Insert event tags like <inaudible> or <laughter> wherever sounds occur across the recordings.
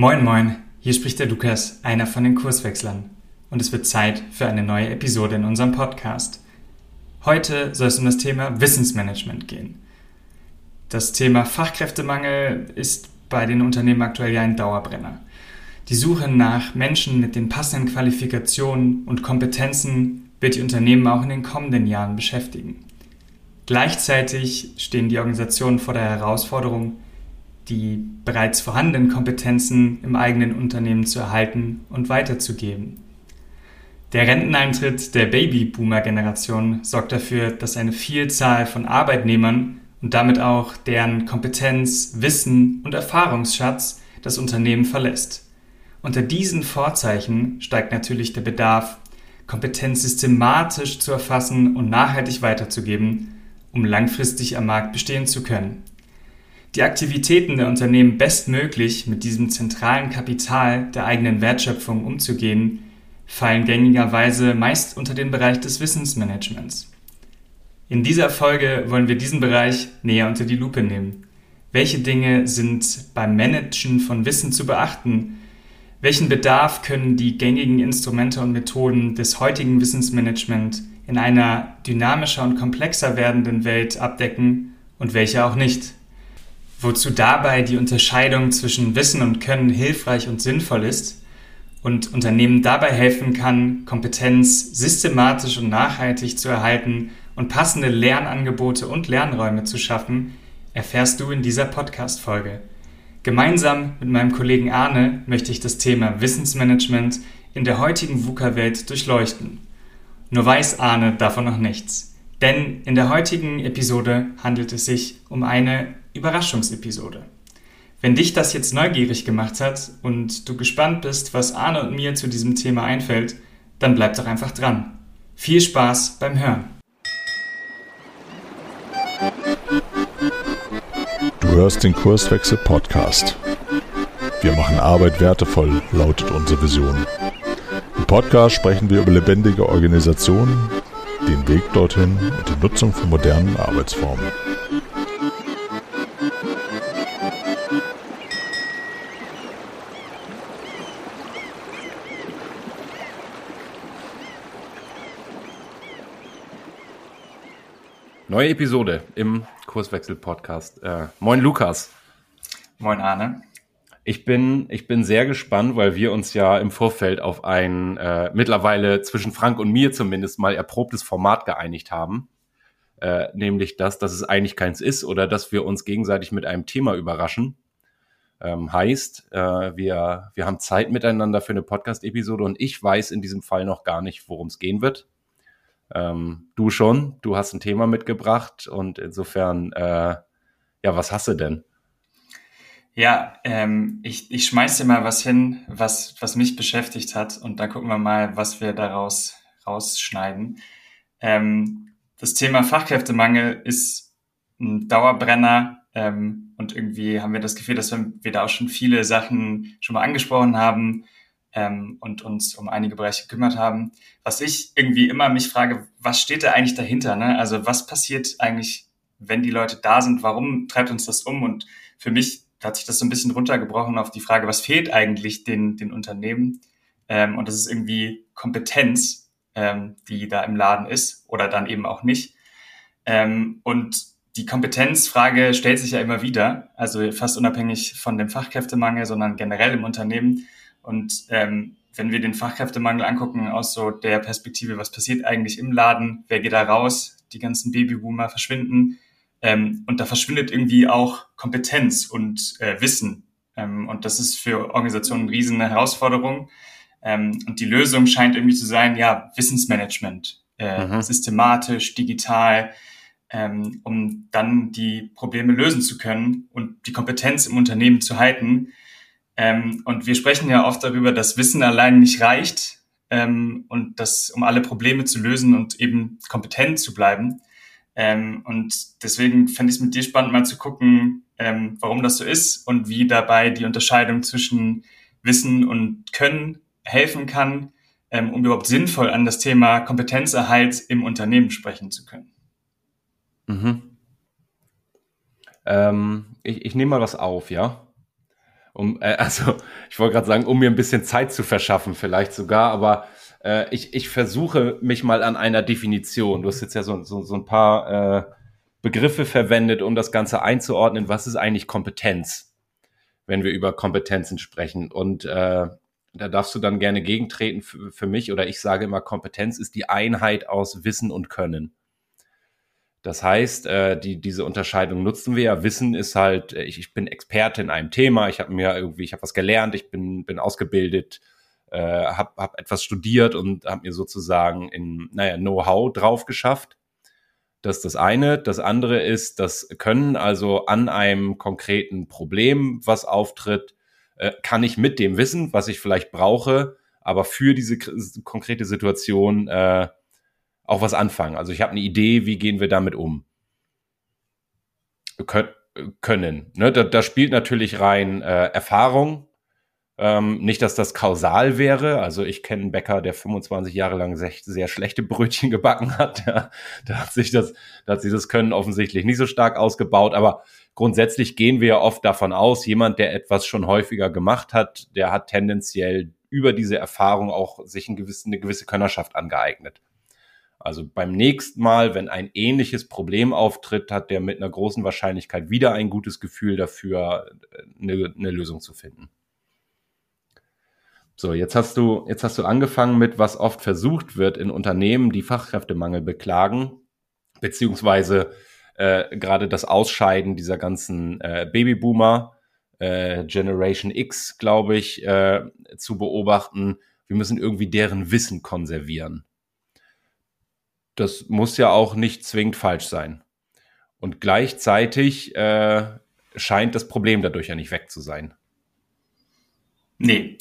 Moin moin, hier spricht der Lukas, einer von den Kurswechslern. Und es wird Zeit für eine neue Episode in unserem Podcast. Heute soll es um das Thema Wissensmanagement gehen. Das Thema Fachkräftemangel ist bei den Unternehmen aktuell ja ein Dauerbrenner. Die Suche nach Menschen mit den passenden Qualifikationen und Kompetenzen wird die Unternehmen auch in den kommenden Jahren beschäftigen. Gleichzeitig stehen die Organisationen vor der Herausforderung, die bereits vorhandenen Kompetenzen im eigenen Unternehmen zu erhalten und weiterzugeben. Der Renteneintritt der Babyboomer-Generation sorgt dafür, dass eine Vielzahl von Arbeitnehmern und damit auch deren Kompetenz, Wissen und Erfahrungsschatz das Unternehmen verlässt. Unter diesen Vorzeichen steigt natürlich der Bedarf, Kompetenz systematisch zu erfassen und nachhaltig weiterzugeben, um langfristig am Markt bestehen zu können die Aktivitäten der Unternehmen bestmöglich mit diesem zentralen Kapital der eigenen Wertschöpfung umzugehen, fallen gängigerweise meist unter den Bereich des Wissensmanagements. In dieser Folge wollen wir diesen Bereich näher unter die Lupe nehmen. Welche Dinge sind beim Managen von Wissen zu beachten? Welchen Bedarf können die gängigen Instrumente und Methoden des heutigen Wissensmanagement in einer dynamischer und komplexer werdenden Welt abdecken und welche auch nicht? Wozu dabei die Unterscheidung zwischen Wissen und Können hilfreich und sinnvoll ist und Unternehmen dabei helfen kann, Kompetenz systematisch und nachhaltig zu erhalten und passende Lernangebote und Lernräume zu schaffen, erfährst du in dieser Podcast-Folge. Gemeinsam mit meinem Kollegen Arne möchte ich das Thema Wissensmanagement in der heutigen VUCA-Welt durchleuchten. Nur weiß Arne davon noch nichts. Denn in der heutigen Episode handelt es sich um eine Überraschungsepisode. Wenn dich das jetzt neugierig gemacht hat und du gespannt bist, was Arne und mir zu diesem Thema einfällt, dann bleib doch einfach dran. Viel Spaß beim Hören. Du hörst den Kurswechsel Podcast. Wir machen Arbeit wertevoll, lautet unsere Vision. Im Podcast sprechen wir über lebendige Organisationen, den Weg dorthin und die Nutzung von modernen Arbeitsformen. Neue Episode im Kurswechsel-Podcast. Äh, moin Lukas. Moin Arne. Ich bin, ich bin sehr gespannt, weil wir uns ja im Vorfeld auf ein äh, mittlerweile zwischen Frank und mir zumindest mal erprobtes Format geeinigt haben. Äh, nämlich das, dass es eigentlich keins ist oder dass wir uns gegenseitig mit einem Thema überraschen. Ähm, heißt, äh, wir, wir haben Zeit miteinander für eine Podcast-Episode und ich weiß in diesem Fall noch gar nicht, worum es gehen wird. Ähm, du schon, du hast ein Thema mitgebracht und insofern, äh, ja, was hast du denn? Ja, ähm, ich, ich schmeiß dir mal was hin, was, was mich beschäftigt hat und dann gucken wir mal, was wir daraus rausschneiden. Ähm, das Thema Fachkräftemangel ist ein Dauerbrenner ähm, und irgendwie haben wir das Gefühl, dass wir, wir da auch schon viele Sachen schon mal angesprochen haben ähm, und uns um einige Bereiche gekümmert haben. Was ich irgendwie immer mich frage, was steht da eigentlich dahinter? Ne? Also was passiert eigentlich, wenn die Leute da sind? Warum treibt uns das um? Und für mich hat sich das so ein bisschen runtergebrochen auf die Frage, was fehlt eigentlich den, den Unternehmen? Ähm, und das ist irgendwie Kompetenz, ähm, die da im Laden ist oder dann eben auch nicht. Ähm, und die Kompetenzfrage stellt sich ja immer wieder, also fast unabhängig von dem Fachkräftemangel, sondern generell im Unternehmen. Und ähm, wenn wir den Fachkräftemangel angucken aus so der Perspektive, was passiert eigentlich im Laden, wer geht da raus, die ganzen Babyboomer verschwinden ähm, und da verschwindet irgendwie auch Kompetenz und äh, Wissen. Ähm, und das ist für Organisationen eine riesen Herausforderung. Ähm, und die Lösung scheint irgendwie zu sein, ja, Wissensmanagement, äh, mhm. systematisch, digital, ähm, um dann die Probleme lösen zu können und die Kompetenz im Unternehmen zu halten. Ähm, und wir sprechen ja oft darüber, dass Wissen allein nicht reicht ähm, und das, um alle Probleme zu lösen und eben kompetent zu bleiben. Ähm, und deswegen fände ich es mit dir spannend, mal zu gucken, ähm, warum das so ist und wie dabei die Unterscheidung zwischen Wissen und Können helfen kann, ähm, um überhaupt sinnvoll an das Thema Kompetenzerhalt im Unternehmen sprechen zu können. Mhm. Ähm, ich, ich nehme mal was auf, ja. Um, äh, also ich wollte gerade sagen, um mir ein bisschen Zeit zu verschaffen, vielleicht sogar, aber äh, ich, ich versuche mich mal an einer Definition. Du hast jetzt ja so, so, so ein paar äh, Begriffe verwendet, um das Ganze einzuordnen. Was ist eigentlich Kompetenz, wenn wir über Kompetenzen sprechen? Und äh, da darfst du dann gerne gegentreten für, für mich oder ich sage immer, Kompetenz ist die Einheit aus Wissen und Können. Das heißt, äh, die, diese Unterscheidung nutzen wir ja. Wissen ist halt, äh, ich, ich bin Experte in einem Thema, ich habe mir irgendwie, ich habe was gelernt, ich bin, bin ausgebildet, äh, habe hab etwas studiert und habe mir sozusagen in, naja, Know-how drauf geschafft. Das ist das eine. Das andere ist das Können, also an einem konkreten Problem, was auftritt, äh, kann ich mit dem Wissen, was ich vielleicht brauche, aber für diese konkrete Situation äh, auch was anfangen. Also ich habe eine Idee, wie gehen wir damit um? Kön können. Ne? Da, da spielt natürlich rein äh, Erfahrung, ähm, nicht, dass das kausal wäre. Also ich kenne einen Bäcker, der 25 Jahre lang sehr, sehr schlechte Brötchen <laughs> gebacken hat. Ja, da hat sich das, da hat sich das Können offensichtlich nicht so stark ausgebaut. Aber grundsätzlich gehen wir ja oft davon aus, jemand, der etwas schon häufiger gemacht hat, der hat tendenziell über diese Erfahrung auch sich ein gewissen, eine gewisse Könnerschaft angeeignet. Also beim nächsten Mal, wenn ein ähnliches Problem auftritt, hat der mit einer großen Wahrscheinlichkeit wieder ein gutes Gefühl dafür, eine, eine Lösung zu finden. So, jetzt hast du, jetzt hast du angefangen mit, was oft versucht wird in Unternehmen, die Fachkräftemangel beklagen, beziehungsweise äh, gerade das Ausscheiden dieser ganzen äh, Babyboomer, äh, Generation X, glaube ich, äh, zu beobachten. Wir müssen irgendwie deren Wissen konservieren. Das muss ja auch nicht zwingend falsch sein. Und gleichzeitig äh, scheint das Problem dadurch ja nicht weg zu sein. Nee,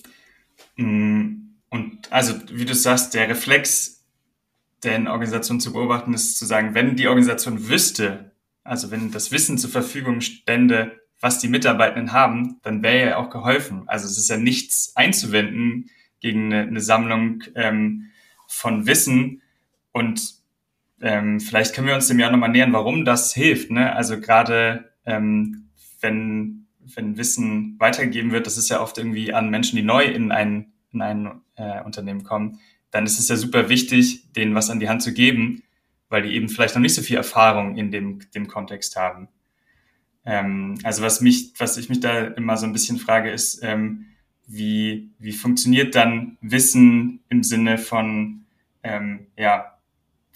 Mm, und also, wie du sagst, der Reflex, der in Organisationen zu beobachten ist, zu sagen, wenn die Organisation wüsste, also wenn das Wissen zur Verfügung stände, was die Mitarbeitenden haben, dann wäre ja auch geholfen. Also es ist ja nichts einzuwenden gegen eine, eine Sammlung ähm, von Wissen und ähm, vielleicht können wir uns dem ja nochmal nähern, warum das hilft. Ne? Also gerade ähm, wenn wenn Wissen weitergegeben wird, das ist ja oft irgendwie an Menschen, die neu in ein, in ein äh, Unternehmen kommen, dann ist es ja super wichtig, denen was an die Hand zu geben, weil die eben vielleicht noch nicht so viel Erfahrung in dem, dem Kontext haben. Ähm, also was mich, was ich mich da immer so ein bisschen frage, ist, ähm, wie, wie funktioniert dann Wissen im Sinne von, ähm, ja,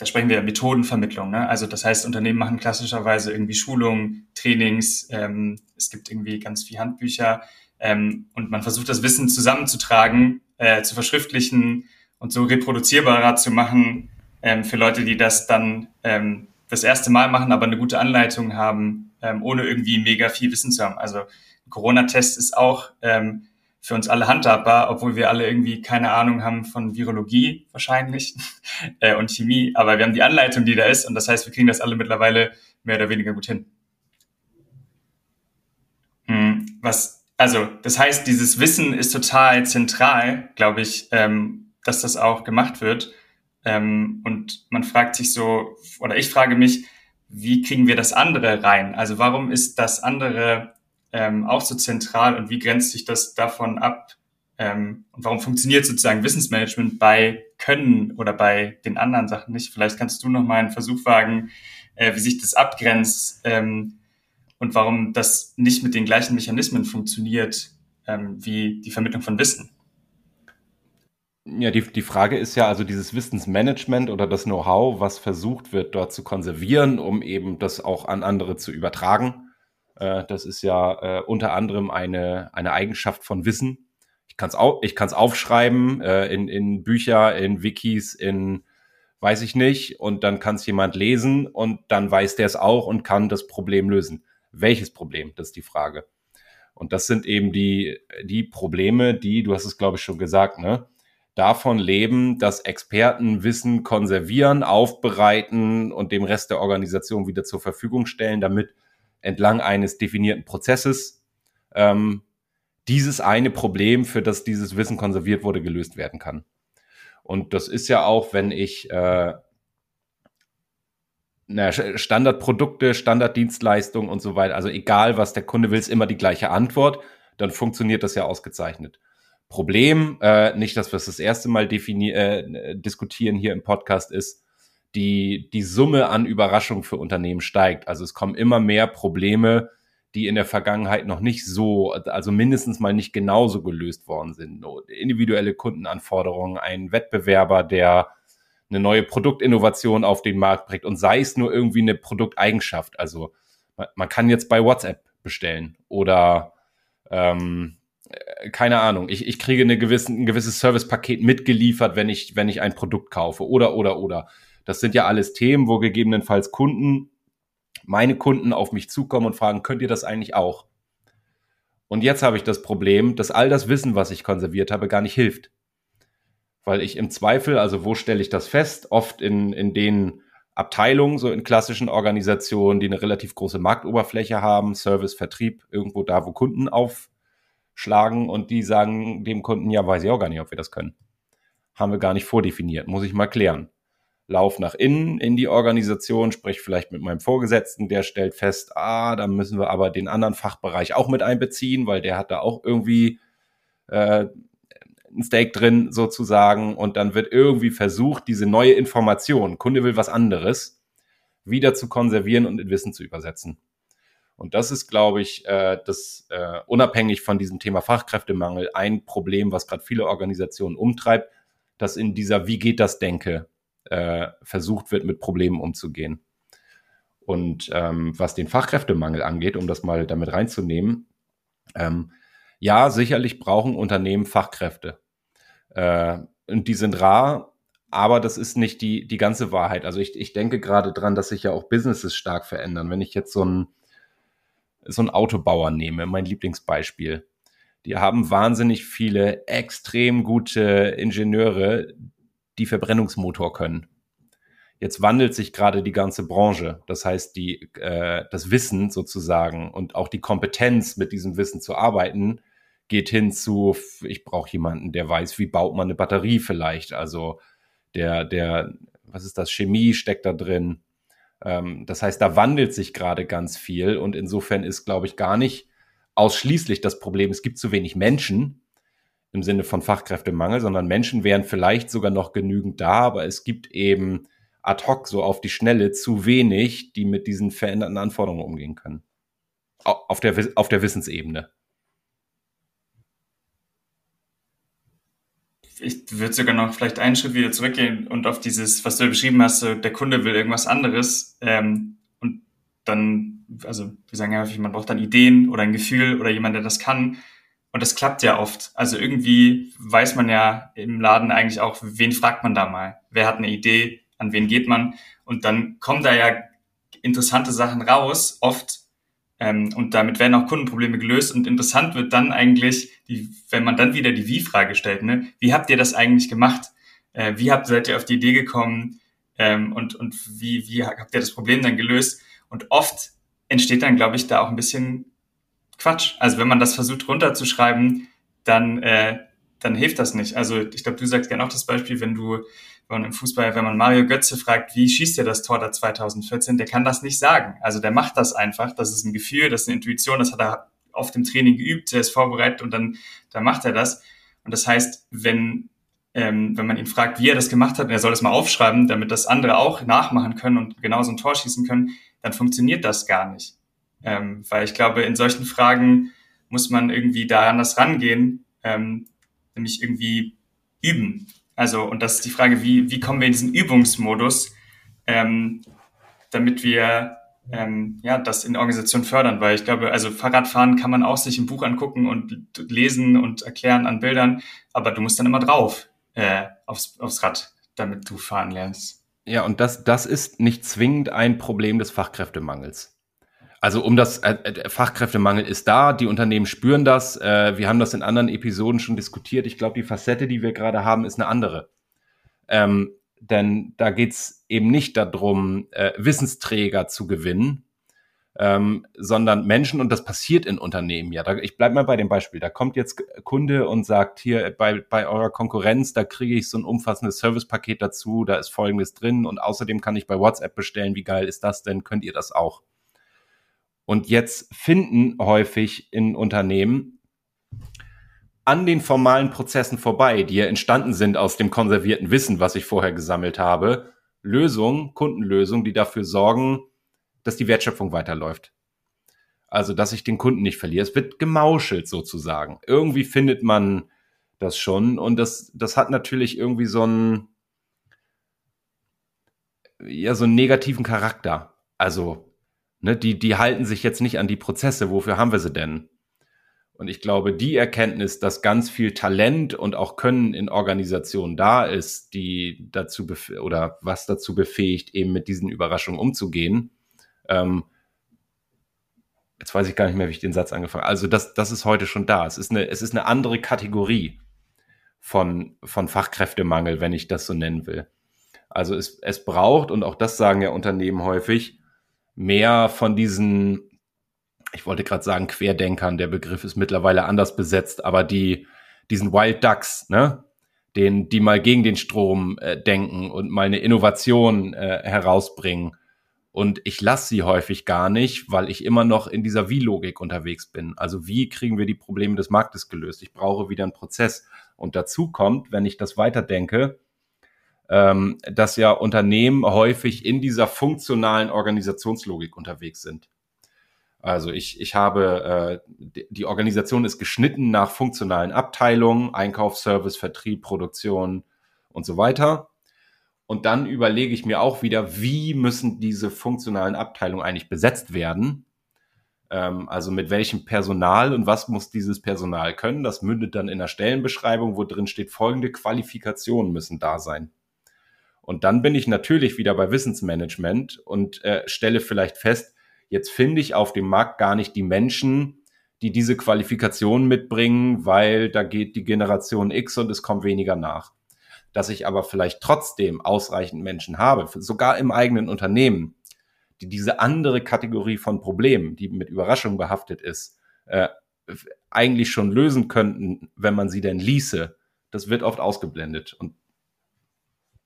da sprechen wir Methodenvermittlung. Ne? Also das heißt, Unternehmen machen klassischerweise irgendwie Schulungen, Trainings, ähm, es gibt irgendwie ganz viel Handbücher ähm, und man versucht das Wissen zusammenzutragen, äh, zu verschriftlichen und so reproduzierbarer zu machen ähm, für Leute, die das dann ähm, das erste Mal machen, aber eine gute Anleitung haben, ähm, ohne irgendwie mega viel Wissen zu haben. Also Corona-Test ist auch ähm, für uns alle handhabbar, obwohl wir alle irgendwie keine Ahnung haben von Virologie wahrscheinlich <laughs> äh, und Chemie. Aber wir haben die Anleitung, die da ist, und das heißt, wir kriegen das alle mittlerweile mehr oder weniger gut hin. Hm, was, also, das heißt, dieses Wissen ist total zentral, glaube ich, ähm, dass das auch gemacht wird. Ähm, und man fragt sich so, oder ich frage mich, wie kriegen wir das andere rein? Also warum ist das andere ähm, auch so zentral und wie grenzt sich das davon ab? Ähm, und warum funktioniert sozusagen Wissensmanagement bei Können oder bei den anderen Sachen nicht? Vielleicht kannst du noch mal einen Versuch wagen, äh, wie sich das abgrenzt ähm, und warum das nicht mit den gleichen Mechanismen funktioniert ähm, wie die Vermittlung von Wissen. Ja, die, die Frage ist ja also dieses Wissensmanagement oder das Know-how, was versucht wird, dort zu konservieren, um eben das auch an andere zu übertragen. Äh, das ist ja äh, unter anderem eine, eine Eigenschaft von Wissen. Ich kann es au ich kann's aufschreiben äh, in, in Bücher, in Wikis, in weiß ich nicht, und dann kann es jemand lesen und dann weiß der es auch und kann das Problem lösen. Welches Problem? Das ist die Frage. Und das sind eben die, die Probleme, die, du hast es, glaube ich, schon gesagt, ne? davon leben, dass Experten Wissen konservieren, aufbereiten und dem Rest der Organisation wieder zur Verfügung stellen, damit entlang eines definierten Prozesses ähm, dieses eine Problem, für das dieses Wissen konserviert wurde, gelöst werden kann. Und das ist ja auch, wenn ich äh, na, Standardprodukte, Standarddienstleistungen und so weiter, also egal was der Kunde will, ist immer die gleiche Antwort. dann funktioniert das ja ausgezeichnet. Problem, äh, nicht, dass wir es das erste Mal äh, diskutieren hier im Podcast, ist, die, die Summe an Überraschungen für Unternehmen steigt. Also es kommen immer mehr Probleme, die in der Vergangenheit noch nicht so, also mindestens mal nicht genauso gelöst worden sind. Individuelle Kundenanforderungen, ein Wettbewerber, der eine neue Produktinnovation auf den Markt bringt und sei es nur irgendwie eine Produkteigenschaft. Also man kann jetzt bei WhatsApp bestellen oder ähm, äh, keine Ahnung, ich, ich kriege eine gewisse, ein gewisses Servicepaket mitgeliefert, wenn ich, wenn ich ein Produkt kaufe oder, oder, oder. Das sind ja alles Themen, wo gegebenenfalls Kunden, meine Kunden auf mich zukommen und fragen, könnt ihr das eigentlich auch? Und jetzt habe ich das Problem, dass all das Wissen, was ich konserviert habe, gar nicht hilft. Weil ich im Zweifel, also wo stelle ich das fest? Oft in, in den Abteilungen, so in klassischen Organisationen, die eine relativ große Marktoberfläche haben, Service, Vertrieb, irgendwo da, wo Kunden aufschlagen und die sagen dem Kunden, ja, weiß ich auch gar nicht, ob wir das können. Haben wir gar nicht vordefiniert, muss ich mal klären. Lauf nach innen in die Organisation, sprich vielleicht mit meinem Vorgesetzten, der stellt fest, ah, da müssen wir aber den anderen Fachbereich auch mit einbeziehen, weil der hat da auch irgendwie äh, ein Stake drin sozusagen und dann wird irgendwie versucht, diese neue Information, Kunde will was anderes, wieder zu konservieren und in Wissen zu übersetzen. Und das ist, glaube ich, äh, das äh, unabhängig von diesem Thema Fachkräftemangel ein Problem, was gerade viele Organisationen umtreibt, dass in dieser Wie geht das Denke äh, versucht wird, mit Problemen umzugehen. Und ähm, was den Fachkräftemangel angeht, um das mal damit reinzunehmen, ähm, ja, sicherlich brauchen Unternehmen Fachkräfte. Äh, und die sind rar, aber das ist nicht die, die ganze Wahrheit. Also ich, ich denke gerade dran, dass sich ja auch Businesses stark verändern. Wenn ich jetzt so ein so Autobauer nehme, mein Lieblingsbeispiel. Die haben wahnsinnig viele extrem gute Ingenieure, die Verbrennungsmotor können. Jetzt wandelt sich gerade die ganze Branche. Das heißt, die, äh, das Wissen sozusagen und auch die Kompetenz, mit diesem Wissen zu arbeiten, geht hin zu, ich brauche jemanden, der weiß, wie baut man eine Batterie vielleicht. Also der, der, was ist das, Chemie steckt da drin. Ähm, das heißt, da wandelt sich gerade ganz viel und insofern ist, glaube ich, gar nicht ausschließlich das Problem, es gibt zu wenig Menschen im Sinne von Fachkräftemangel, sondern Menschen wären vielleicht sogar noch genügend da, aber es gibt eben ad hoc so auf die Schnelle zu wenig, die mit diesen veränderten Anforderungen umgehen können. Auf der, auf der Wissensebene. ich würde sogar noch vielleicht einen Schritt wieder zurückgehen und auf dieses, was du beschrieben hast, der Kunde will irgendwas anderes ähm, und dann, also wir sagen ja häufig, man braucht dann Ideen oder ein Gefühl oder jemand, der das kann und das klappt ja oft. Also irgendwie weiß man ja im Laden eigentlich auch, wen fragt man da mal, wer hat eine Idee, an wen geht man und dann kommen da ja interessante Sachen raus, oft ähm, und damit werden auch Kundenprobleme gelöst. Und interessant wird dann eigentlich, die, wenn man dann wieder die Wie-Frage stellt, ne? wie habt ihr das eigentlich gemacht? Äh, wie habt, seid ihr auf die Idee gekommen? Ähm, und und wie, wie habt ihr das Problem dann gelöst? Und oft entsteht dann, glaube ich, da auch ein bisschen Quatsch. Also wenn man das versucht runterzuschreiben, dann, äh, dann hilft das nicht. Also ich glaube, du sagst gerne auch das Beispiel, wenn du wenn man im Fußball, wenn man Mario Götze fragt, wie schießt er das Tor da 2014, der kann das nicht sagen. Also der macht das einfach. Das ist ein Gefühl, das ist eine Intuition, das hat er auf dem Training geübt, der ist vorbereitet und dann, dann macht er das. Und das heißt, wenn, ähm, wenn man ihn fragt, wie er das gemacht hat, und er soll es mal aufschreiben, damit das andere auch nachmachen können und genauso ein Tor schießen können, dann funktioniert das gar nicht. Ähm, weil ich glaube, in solchen Fragen muss man irgendwie da anders rangehen, ähm, nämlich irgendwie üben. Also, und das ist die Frage, wie, wie kommen wir in diesen Übungsmodus, ähm, damit wir ähm, ja, das in Organisation fördern, weil ich glaube, also Fahrradfahren kann man auch sich im Buch angucken und lesen und erklären an Bildern, aber du musst dann immer drauf äh, aufs, aufs Rad, damit du fahren lernst. Ja, und das, das ist nicht zwingend ein Problem des Fachkräftemangels. Also um das äh, äh, Fachkräftemangel ist da, die Unternehmen spüren das. Äh, wir haben das in anderen Episoden schon diskutiert. Ich glaube, die Facette, die wir gerade haben, ist eine andere. Ähm, denn da geht's eben nicht darum, äh, Wissensträger zu gewinnen, ähm, sondern Menschen, und das passiert in Unternehmen ja. Da, ich bleib mal bei dem Beispiel. Da kommt jetzt Kunde und sagt, hier bei, bei eurer Konkurrenz, da kriege ich so ein umfassendes Servicepaket dazu, da ist folgendes drin und außerdem kann ich bei WhatsApp bestellen. Wie geil ist das denn? Könnt ihr das auch? Und jetzt finden häufig in Unternehmen an den formalen Prozessen vorbei, die ja entstanden sind aus dem konservierten Wissen, was ich vorher gesammelt habe, Lösungen, Kundenlösungen, die dafür sorgen, dass die Wertschöpfung weiterläuft. Also, dass ich den Kunden nicht verliere. Es wird gemauschelt sozusagen. Irgendwie findet man das schon und das, das hat natürlich irgendwie so einen, ja, so einen negativen Charakter. Also, ne, die, die halten sich jetzt nicht an die Prozesse. Wofür haben wir sie denn? Und ich glaube, die Erkenntnis, dass ganz viel Talent und auch Können in Organisationen da ist, die dazu oder was dazu befähigt, eben mit diesen Überraschungen umzugehen. Ähm, jetzt weiß ich gar nicht mehr, wie ich den Satz angefangen habe. Also das, das ist heute schon da. Es ist eine, es ist eine andere Kategorie von, von Fachkräftemangel, wenn ich das so nennen will. Also es, es braucht, und auch das sagen ja Unternehmen häufig, mehr von diesen ich wollte gerade sagen Querdenkern, der Begriff ist mittlerweile anders besetzt, aber die, diesen Wild Ducks, ne, den, die mal gegen den Strom äh, denken und mal eine Innovation äh, herausbringen. Und ich lasse sie häufig gar nicht, weil ich immer noch in dieser Wie-Logik unterwegs bin. Also wie kriegen wir die Probleme des Marktes gelöst? Ich brauche wieder einen Prozess. Und dazu kommt, wenn ich das weiterdenke, ähm, dass ja Unternehmen häufig in dieser funktionalen Organisationslogik unterwegs sind. Also ich, ich habe, äh, die Organisation ist geschnitten nach funktionalen Abteilungen, Einkauf, Service, Vertrieb, Produktion und so weiter. Und dann überlege ich mir auch wieder, wie müssen diese funktionalen Abteilungen eigentlich besetzt werden? Ähm, also mit welchem Personal und was muss dieses Personal können? Das mündet dann in der Stellenbeschreibung, wo drin steht, folgende Qualifikationen müssen da sein. Und dann bin ich natürlich wieder bei Wissensmanagement und äh, stelle vielleicht fest, Jetzt finde ich auf dem Markt gar nicht die Menschen, die diese Qualifikation mitbringen, weil da geht die Generation X und es kommt weniger nach. Dass ich aber vielleicht trotzdem ausreichend Menschen habe, sogar im eigenen Unternehmen, die diese andere Kategorie von Problemen, die mit Überraschung behaftet ist, äh, eigentlich schon lösen könnten, wenn man sie denn ließe. Das wird oft ausgeblendet. Und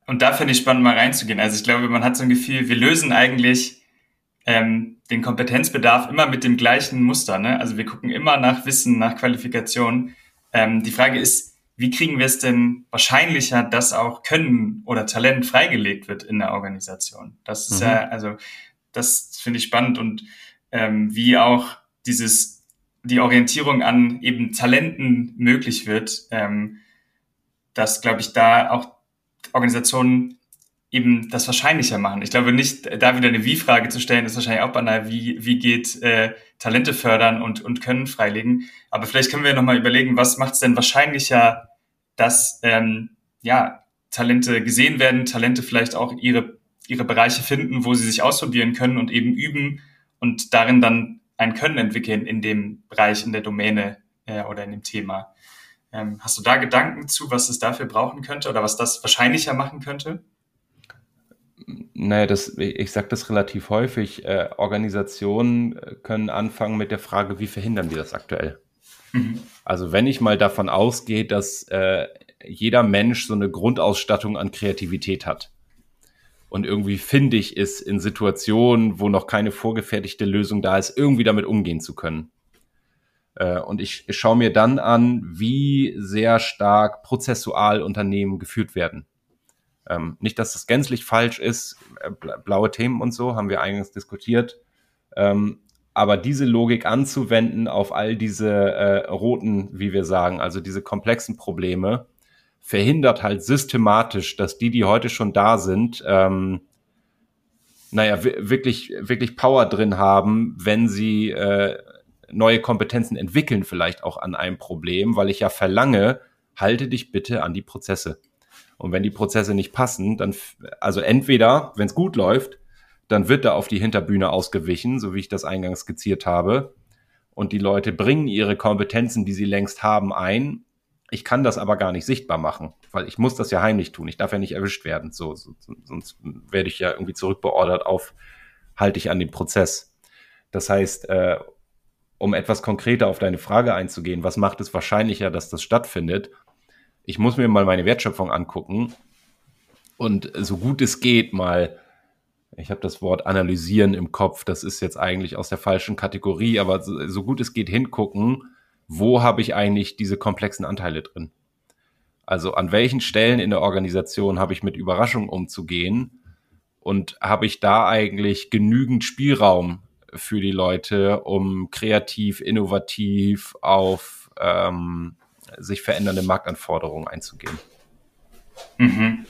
und da finde ich spannend, mal reinzugehen. Also ich glaube, man hat so ein Gefühl, wir lösen eigentlich ähm, den Kompetenzbedarf immer mit dem gleichen Muster. Ne? Also wir gucken immer nach Wissen, nach Qualifikation. Ähm, die Frage ist, wie kriegen wir es denn wahrscheinlicher, dass auch Können oder Talent freigelegt wird in der Organisation? Das ist mhm. ja, also das finde ich spannend und ähm, wie auch dieses die Orientierung an eben Talenten möglich wird, ähm, dass glaube ich da auch Organisationen eben das wahrscheinlicher machen. Ich glaube nicht, da wieder eine Wie-Frage zu stellen, ist wahrscheinlich auch banal, wie, wie geht äh, Talente fördern und, und Können freilegen. Aber vielleicht können wir nochmal überlegen, was macht es denn wahrscheinlicher, dass ähm, ja, Talente gesehen werden, Talente vielleicht auch ihre, ihre Bereiche finden, wo sie sich ausprobieren können und eben üben und darin dann ein Können entwickeln in dem Bereich, in der Domäne äh, oder in dem Thema. Ähm, hast du da Gedanken zu, was es dafür brauchen könnte oder was das wahrscheinlicher machen könnte? naja, das, ich sage das relativ häufig, äh, Organisationen äh, können anfangen mit der Frage, wie verhindern wir das aktuell? Mhm. Also wenn ich mal davon ausgehe, dass äh, jeder Mensch so eine Grundausstattung an Kreativität hat und irgendwie findig ist in Situationen, wo noch keine vorgefertigte Lösung da ist, irgendwie damit umgehen zu können. Äh, und ich, schaue mir dann an, wie sehr stark prozessual Unternehmen geführt werden. Ähm, nicht, dass das gänzlich falsch ist, äh, blaue Themen und so, haben wir eingangs diskutiert. Ähm, aber diese Logik anzuwenden auf all diese äh, roten, wie wir sagen, also diese komplexen Probleme, verhindert halt systematisch, dass die, die heute schon da sind, ähm, naja, wirklich, wirklich Power drin haben, wenn sie äh, neue Kompetenzen entwickeln, vielleicht auch an einem Problem, weil ich ja verlange, halte dich bitte an die Prozesse. Und wenn die Prozesse nicht passen, dann, also entweder, wenn es gut läuft, dann wird da auf die Hinterbühne ausgewichen, so wie ich das eingangs skizziert habe. Und die Leute bringen ihre Kompetenzen, die sie längst haben, ein. Ich kann das aber gar nicht sichtbar machen, weil ich muss das ja heimlich tun. Ich darf ja nicht erwischt werden. So, so sonst werde ich ja irgendwie zurückbeordert auf, halte ich an den Prozess. Das heißt, äh, um etwas konkreter auf deine Frage einzugehen, was macht es wahrscheinlicher, dass das stattfindet? ich muss mir mal meine Wertschöpfung angucken und so gut es geht mal, ich habe das Wort analysieren im Kopf, das ist jetzt eigentlich aus der falschen Kategorie, aber so, so gut es geht hingucken, wo habe ich eigentlich diese komplexen Anteile drin? Also an welchen Stellen in der Organisation habe ich mit Überraschungen umzugehen und habe ich da eigentlich genügend Spielraum für die Leute, um kreativ, innovativ auf ähm, sich verändernde Marktanforderungen einzugehen? Mhm.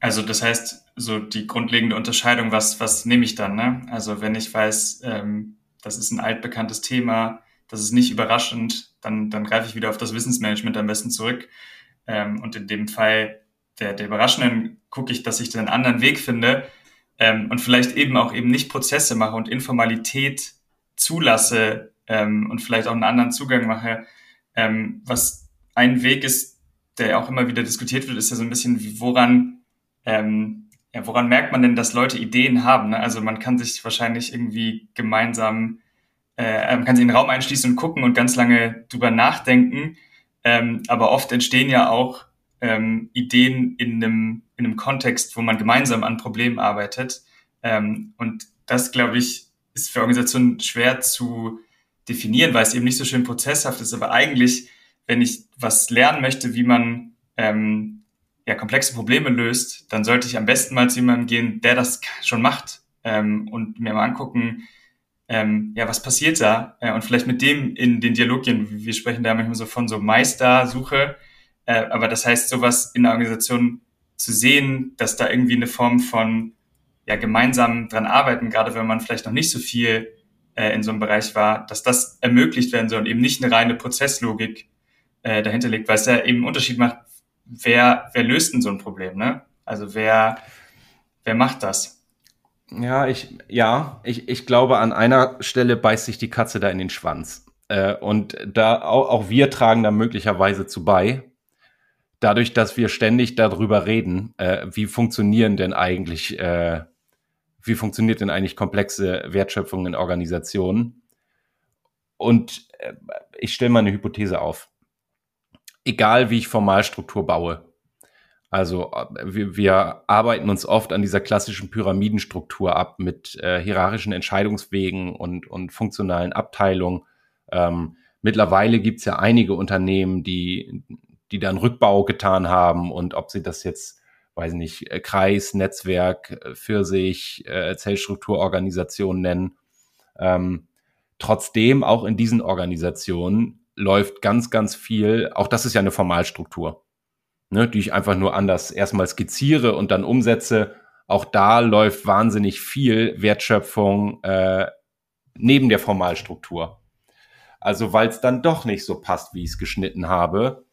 Also das heißt, so die grundlegende Unterscheidung, was, was nehme ich dann? Ne? Also wenn ich weiß, ähm, das ist ein altbekanntes Thema, das ist nicht überraschend, dann, dann greife ich wieder auf das Wissensmanagement am besten zurück. Ähm, und in dem Fall der, der Überraschenden gucke ich, dass ich den anderen Weg finde ähm, und vielleicht eben auch eben nicht Prozesse mache und Informalität zulasse ähm, und vielleicht auch einen anderen Zugang mache. Ähm, was ein Weg ist, der auch immer wieder diskutiert wird, ist ja so ein bisschen, woran, ähm, ja, woran merkt man denn, dass Leute Ideen haben? Ne? Also man kann sich wahrscheinlich irgendwie gemeinsam, äh, man kann sich in den Raum einschließen und gucken und ganz lange drüber nachdenken. Ähm, aber oft entstehen ja auch ähm, Ideen in einem, in einem Kontext, wo man gemeinsam an Problemen arbeitet. Ähm, und das, glaube ich, ist für Organisationen schwer zu definieren, weil es eben nicht so schön prozesshaft ist. Aber eigentlich, wenn ich was lernen möchte, wie man ähm, ja, komplexe Probleme löst, dann sollte ich am besten mal zu jemandem gehen, der das schon macht ähm, und mir mal angucken, ähm, ja, was passiert da? Äh, und vielleicht mit dem in den Dialog gehen. Wir sprechen da manchmal so von so Meistersuche. Äh, aber das heißt, sowas in der Organisation zu sehen, dass da irgendwie eine Form von ja, gemeinsam dran arbeiten, gerade wenn man vielleicht noch nicht so viel äh, in so einem Bereich war, dass das ermöglicht werden soll und eben nicht eine reine Prozesslogik äh, dahinter liegt, weil es ja eben einen Unterschied macht, wer, wer löst denn so ein Problem, ne? Also wer, wer macht das? Ja, ich, ja, ich, ich glaube, an einer Stelle beißt sich die Katze da in den Schwanz. Äh, und da auch, auch wir tragen da möglicherweise zu bei. Dadurch, dass wir ständig darüber reden, äh, wie funktionieren denn eigentlich, äh, wie funktioniert denn eigentlich komplexe Wertschöpfung in Organisationen? Und äh, ich stelle mal eine Hypothese auf. Egal wie ich Formalstruktur baue, also wir, wir arbeiten uns oft an dieser klassischen Pyramidenstruktur ab mit äh, hierarchischen Entscheidungswegen und, und funktionalen Abteilungen. Ähm, mittlerweile gibt es ja einige Unternehmen, die, die dann Rückbau getan haben und ob sie das jetzt, weiß nicht, äh, Kreis, Netzwerk, äh, für sich, äh, Zellstrukturorganisation nennen. Ähm, trotzdem, auch in diesen Organisationen läuft ganz, ganz viel, auch das ist ja eine Formalstruktur ne, die ich einfach nur anders erstmal skizziere und dann umsetze. Auch da läuft wahnsinnig viel Wertschöpfung äh, neben der Formalstruktur. Also weil es dann doch nicht so passt, wie ich es geschnitten habe.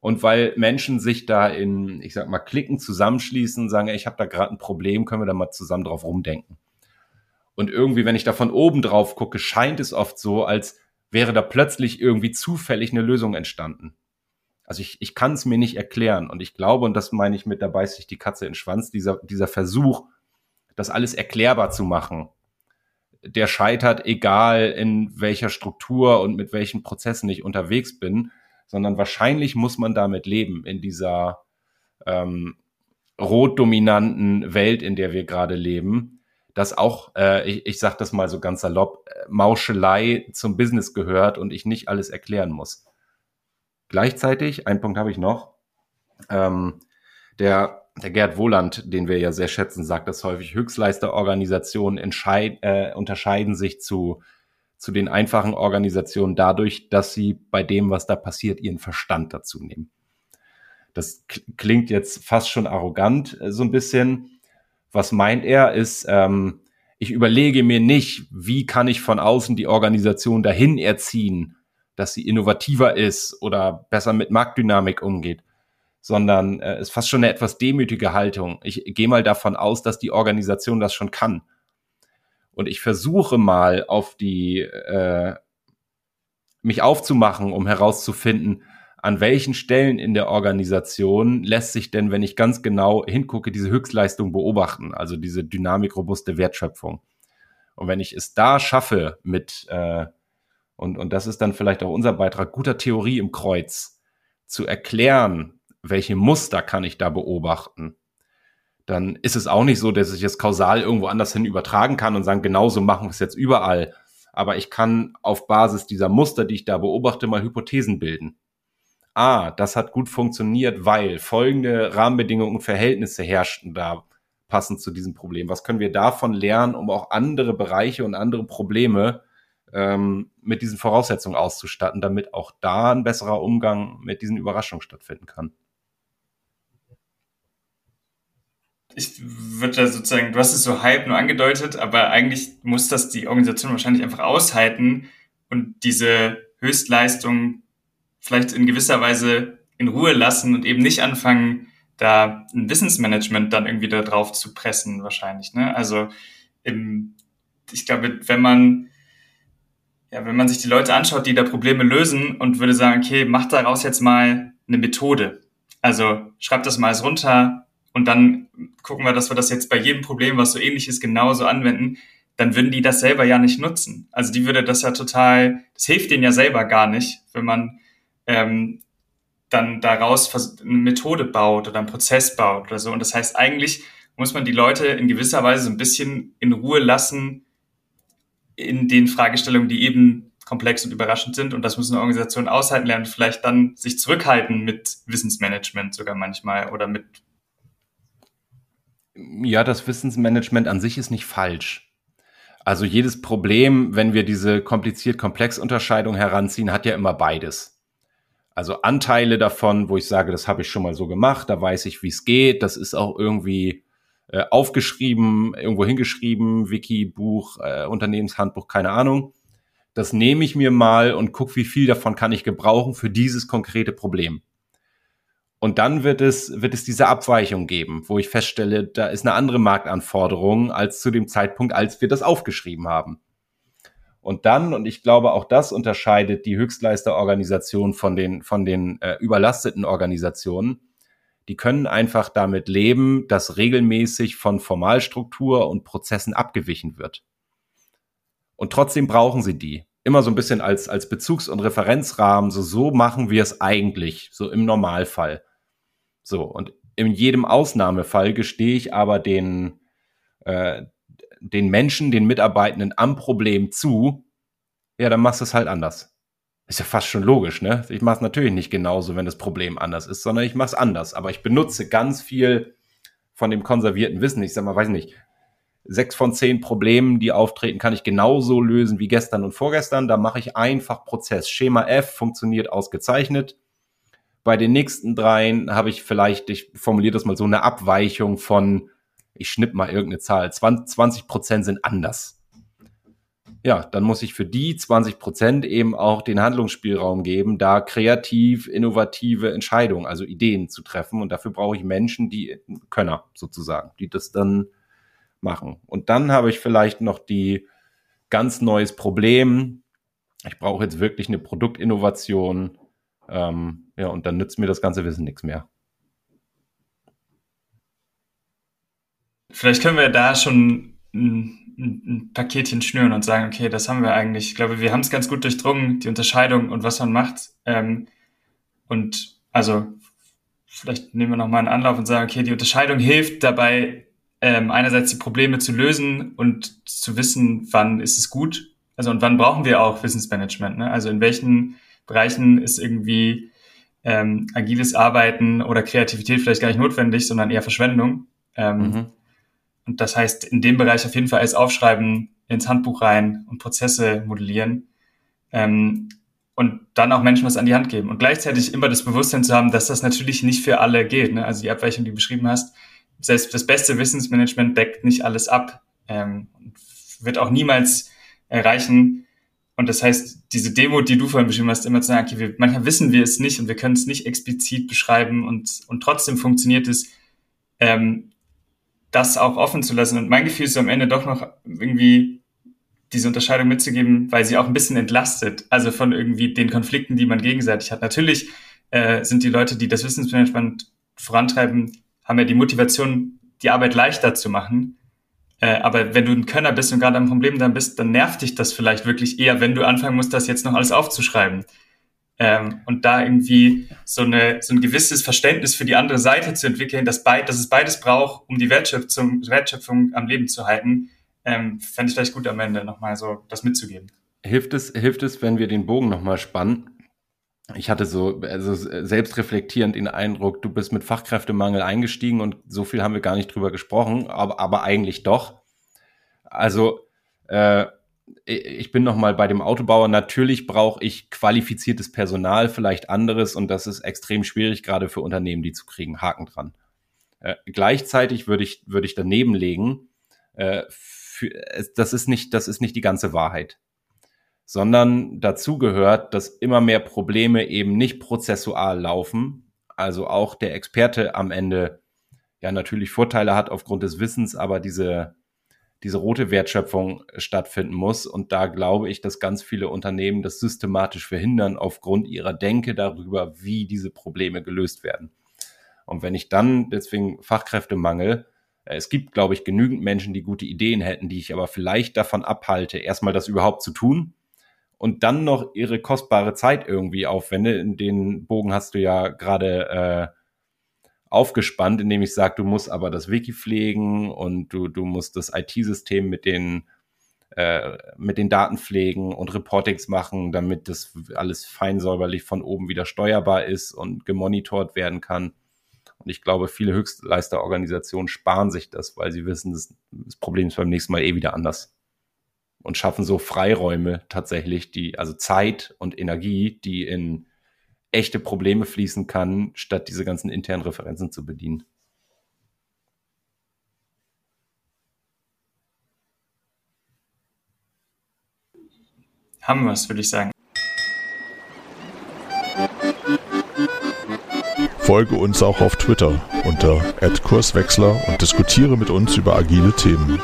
Und weil Menschen sich da in, ich sag mal, Klicken zusammenschließen, sagen, ey, ich habe da gerade ein Problem, können wir da mal zusammen drauf rumdenken. Und irgendwie, wenn ich da von oben drauf gucke, scheint es oft so, als wäre da plötzlich irgendwie zufällig eine Lösung entstanden. Also ich, ich kann es mir nicht erklären. Und ich glaube, und das meine ich mit, da beißt sich die Katze in den Schwanz, dieser, dieser Versuch, das alles erklärbar zu machen, der scheitert, egal in welcher Struktur und mit welchen Prozessen ich unterwegs bin, sondern wahrscheinlich muss man damit leben in dieser ähm, rot-dominanten Welt, in der wir gerade leben, dass auch, äh, ich, ich sage das mal so ganz salopp, äh, Mauschelei zum Business gehört und ich nicht alles erklären muss. Gleichzeitig, ein Punkt habe ich noch, ähm, der, der Gerd Wohland, den wir ja sehr schätzen, sagt das häufig, Höchstleisterorganisationen äh, unterscheiden sich zu, zu den einfachen Organisationen dadurch, dass sie bei dem, was da passiert, ihren Verstand dazu nehmen. Das klingt jetzt fast schon arrogant, äh, so ein bisschen. Was meint er, ist, ähm, ich überlege mir nicht, wie kann ich von außen die Organisation dahin erziehen, dass sie innovativer ist oder besser mit Marktdynamik umgeht, sondern äh, ist fast schon eine etwas demütige Haltung. Ich gehe mal davon aus, dass die Organisation das schon kann. Und ich versuche mal auf die äh, mich aufzumachen, um herauszufinden, an welchen Stellen in der Organisation lässt sich denn, wenn ich ganz genau hingucke, diese Höchstleistung beobachten, also diese dynamikrobuste Wertschöpfung. Und wenn ich es da schaffe, mit äh, und, und das ist dann vielleicht auch unser Beitrag, guter Theorie im Kreuz, zu erklären, welche Muster kann ich da beobachten. Dann ist es auch nicht so, dass ich es kausal irgendwo anders hin übertragen kann und sagen, genauso machen wir es jetzt überall. aber ich kann auf Basis dieser Muster, die ich da beobachte, mal Hypothesen bilden. Ah, das hat gut funktioniert, weil folgende Rahmenbedingungen und Verhältnisse herrschten da passend zu diesem Problem. Was können wir davon lernen, um auch andere Bereiche und andere Probleme ähm, mit diesen Voraussetzungen auszustatten, damit auch da ein besserer Umgang mit diesen Überraschungen stattfinden kann? Ich würde sozusagen, du hast es so halb nur angedeutet, aber eigentlich muss das die Organisation wahrscheinlich einfach aushalten und diese Höchstleistung vielleicht in gewisser Weise in Ruhe lassen und eben nicht anfangen, da ein Wissensmanagement dann irgendwie da drauf zu pressen, wahrscheinlich. Ne? Also im, ich glaube, wenn man ja, wenn man sich die Leute anschaut, die da Probleme lösen und würde sagen, okay, mach daraus jetzt mal eine Methode. Also schreib das mal runter, und dann gucken wir, dass wir das jetzt bei jedem Problem, was so ähnlich ist, genauso anwenden, dann würden die das selber ja nicht nutzen. Also die würde das ja total, das hilft denen ja selber gar nicht, wenn man ähm, dann daraus eine Methode baut oder einen Prozess baut oder so. Und das heißt, eigentlich muss man die Leute in gewisser Weise so ein bisschen in Ruhe lassen in den Fragestellungen, die eben komplex und überraschend sind. Und das müssen Organisationen aushalten lernen, vielleicht dann sich zurückhalten mit Wissensmanagement sogar manchmal oder mit ja, das Wissensmanagement an sich ist nicht falsch. Also jedes Problem, wenn wir diese kompliziert-komplex-Unterscheidung heranziehen, hat ja immer beides. Also Anteile davon, wo ich sage, das habe ich schon mal so gemacht, da weiß ich, wie es geht, das ist auch irgendwie äh, aufgeschrieben, irgendwo hingeschrieben, Wiki, Buch, äh, Unternehmenshandbuch, keine Ahnung. Das nehme ich mir mal und gucke, wie viel davon kann ich gebrauchen für dieses konkrete Problem. Und dann wird es, wird es diese Abweichung geben, wo ich feststelle, da ist eine andere Marktanforderung als zu dem Zeitpunkt, als wir das aufgeschrieben haben. Und dann, und ich glaube, auch das unterscheidet die Höchstleisterorganisation von den, von den äh, überlasteten Organisationen. Die können einfach damit leben, dass regelmäßig von Formalstruktur und Prozessen abgewichen wird. Und trotzdem brauchen sie die. Immer so ein bisschen als, als Bezugs- und Referenzrahmen. So, so machen wir es eigentlich, so im Normalfall. So, und in jedem Ausnahmefall gestehe ich aber den, äh, den Menschen, den Mitarbeitenden am Problem zu, ja, dann machst du es halt anders. Ist ja fast schon logisch, ne? Ich mache es natürlich nicht genauso, wenn das Problem anders ist, sondern ich mache es anders. Aber ich benutze ganz viel von dem konservierten Wissen. Ich sag mal, weiß nicht, sechs von zehn Problemen, die auftreten, kann ich genauso lösen wie gestern und vorgestern. Da mache ich einfach Prozess. Schema F funktioniert ausgezeichnet. Bei den nächsten dreien habe ich vielleicht, ich formuliere das mal so, eine Abweichung von, ich schnipp mal irgendeine Zahl, 20 Prozent sind anders. Ja, dann muss ich für die 20 Prozent eben auch den Handlungsspielraum geben, da kreativ, innovative Entscheidungen, also Ideen zu treffen. Und dafür brauche ich Menschen, die Könner sozusagen, die das dann machen. Und dann habe ich vielleicht noch die ganz neues Problem. Ich brauche jetzt wirklich eine Produktinnovation ähm, ja, und dann nützt mir das ganze Wissen nichts mehr. Vielleicht können wir da schon ein, ein, Paketchen schnüren und sagen, okay, das haben wir eigentlich. Ich glaube, wir haben es ganz gut durchdrungen, die Unterscheidung und was man macht. Ähm, und also vielleicht nehmen wir nochmal einen Anlauf und sagen, okay, die Unterscheidung hilft dabei, ähm, einerseits die Probleme zu lösen und zu wissen, wann ist es gut, also und wann brauchen wir auch Wissensmanagement, ne? also in welchen Bereichen ist irgendwie ähm, agiles Arbeiten oder Kreativität vielleicht gar nicht notwendig, sondern eher Verschwendung. Ähm, mhm. Und das heißt, in dem Bereich auf jeden Fall alles aufschreiben, ins Handbuch rein und Prozesse modellieren. Ähm, und dann auch Menschen was an die Hand geben. Und gleichzeitig immer das Bewusstsein zu haben, dass das natürlich nicht für alle gilt. Ne? Also die Abweichung, die du beschrieben hast, selbst das beste Wissensmanagement deckt nicht alles ab ähm, wird auch niemals erreichen, und das heißt, diese Demo, die du vorhin beschrieben hast, immer zu sagen, okay, wir, manchmal wissen wir es nicht und wir können es nicht explizit beschreiben und, und trotzdem funktioniert es, ähm, das auch offen zu lassen. Und mein Gefühl ist am Ende doch noch irgendwie diese Unterscheidung mitzugeben, weil sie auch ein bisschen entlastet, also von irgendwie den Konflikten, die man gegenseitig hat. Natürlich äh, sind die Leute, die das Wissensmanagement vorantreiben, haben ja die Motivation, die Arbeit leichter zu machen. Äh, aber wenn du ein Könner bist und gerade am Problem dann bist, dann nervt dich das vielleicht wirklich eher, wenn du anfangen musst, das jetzt noch alles aufzuschreiben. Ähm, und da irgendwie so, eine, so ein gewisses Verständnis für die andere Seite zu entwickeln, dass, beid, dass es beides braucht, um die Wertschöpfung, Wertschöpfung am Leben zu halten, ähm, fände ich vielleicht gut am Ende nochmal so das mitzugeben. hilft es, hilft es, wenn wir den Bogen nochmal spannen? Ich hatte so, also selbstreflektierend den Eindruck, du bist mit Fachkräftemangel eingestiegen und so viel haben wir gar nicht drüber gesprochen, aber, aber eigentlich doch. Also, äh, ich bin noch mal bei dem Autobauer. Natürlich brauche ich qualifiziertes Personal, vielleicht anderes, und das ist extrem schwierig, gerade für Unternehmen, die zu kriegen. Haken dran. Äh, gleichzeitig würde ich, würde ich daneben legen, äh, für, das ist nicht, das ist nicht die ganze Wahrheit. Sondern dazu gehört, dass immer mehr Probleme eben nicht prozessual laufen. Also auch der Experte am Ende ja natürlich Vorteile hat aufgrund des Wissens, aber diese, diese rote Wertschöpfung stattfinden muss. Und da glaube ich, dass ganz viele Unternehmen das systematisch verhindern aufgrund ihrer Denke darüber, wie diese Probleme gelöst werden. Und wenn ich dann deswegen Fachkräftemangel, äh, es gibt, glaube ich, genügend Menschen, die gute Ideen hätten, die ich aber vielleicht davon abhalte, erstmal das überhaupt zu tun und dann noch ihre kostbare Zeit irgendwie aufwende. In den Bogen hast du ja gerade äh, aufgespannt, indem ich sage, du musst aber das Wiki pflegen und du, du musst das IT-System mit den äh, mit den Daten pflegen und Reportings machen, damit das alles fein säuberlich von oben wieder steuerbar ist und gemonitort werden kann. Und ich glaube, viele Höchstleisterorganisationen sparen sich das, weil sie wissen, das, das Problem ist beim nächsten Mal eh wieder anders. Und schaffen so Freiräume tatsächlich, die, also Zeit und Energie, die in echte Probleme fließen kann, statt diese ganzen internen Referenzen zu bedienen. Haben wir es, würde ich sagen. Folge uns auch auf Twitter unter @kurswechsler und diskutiere mit uns über agile Themen.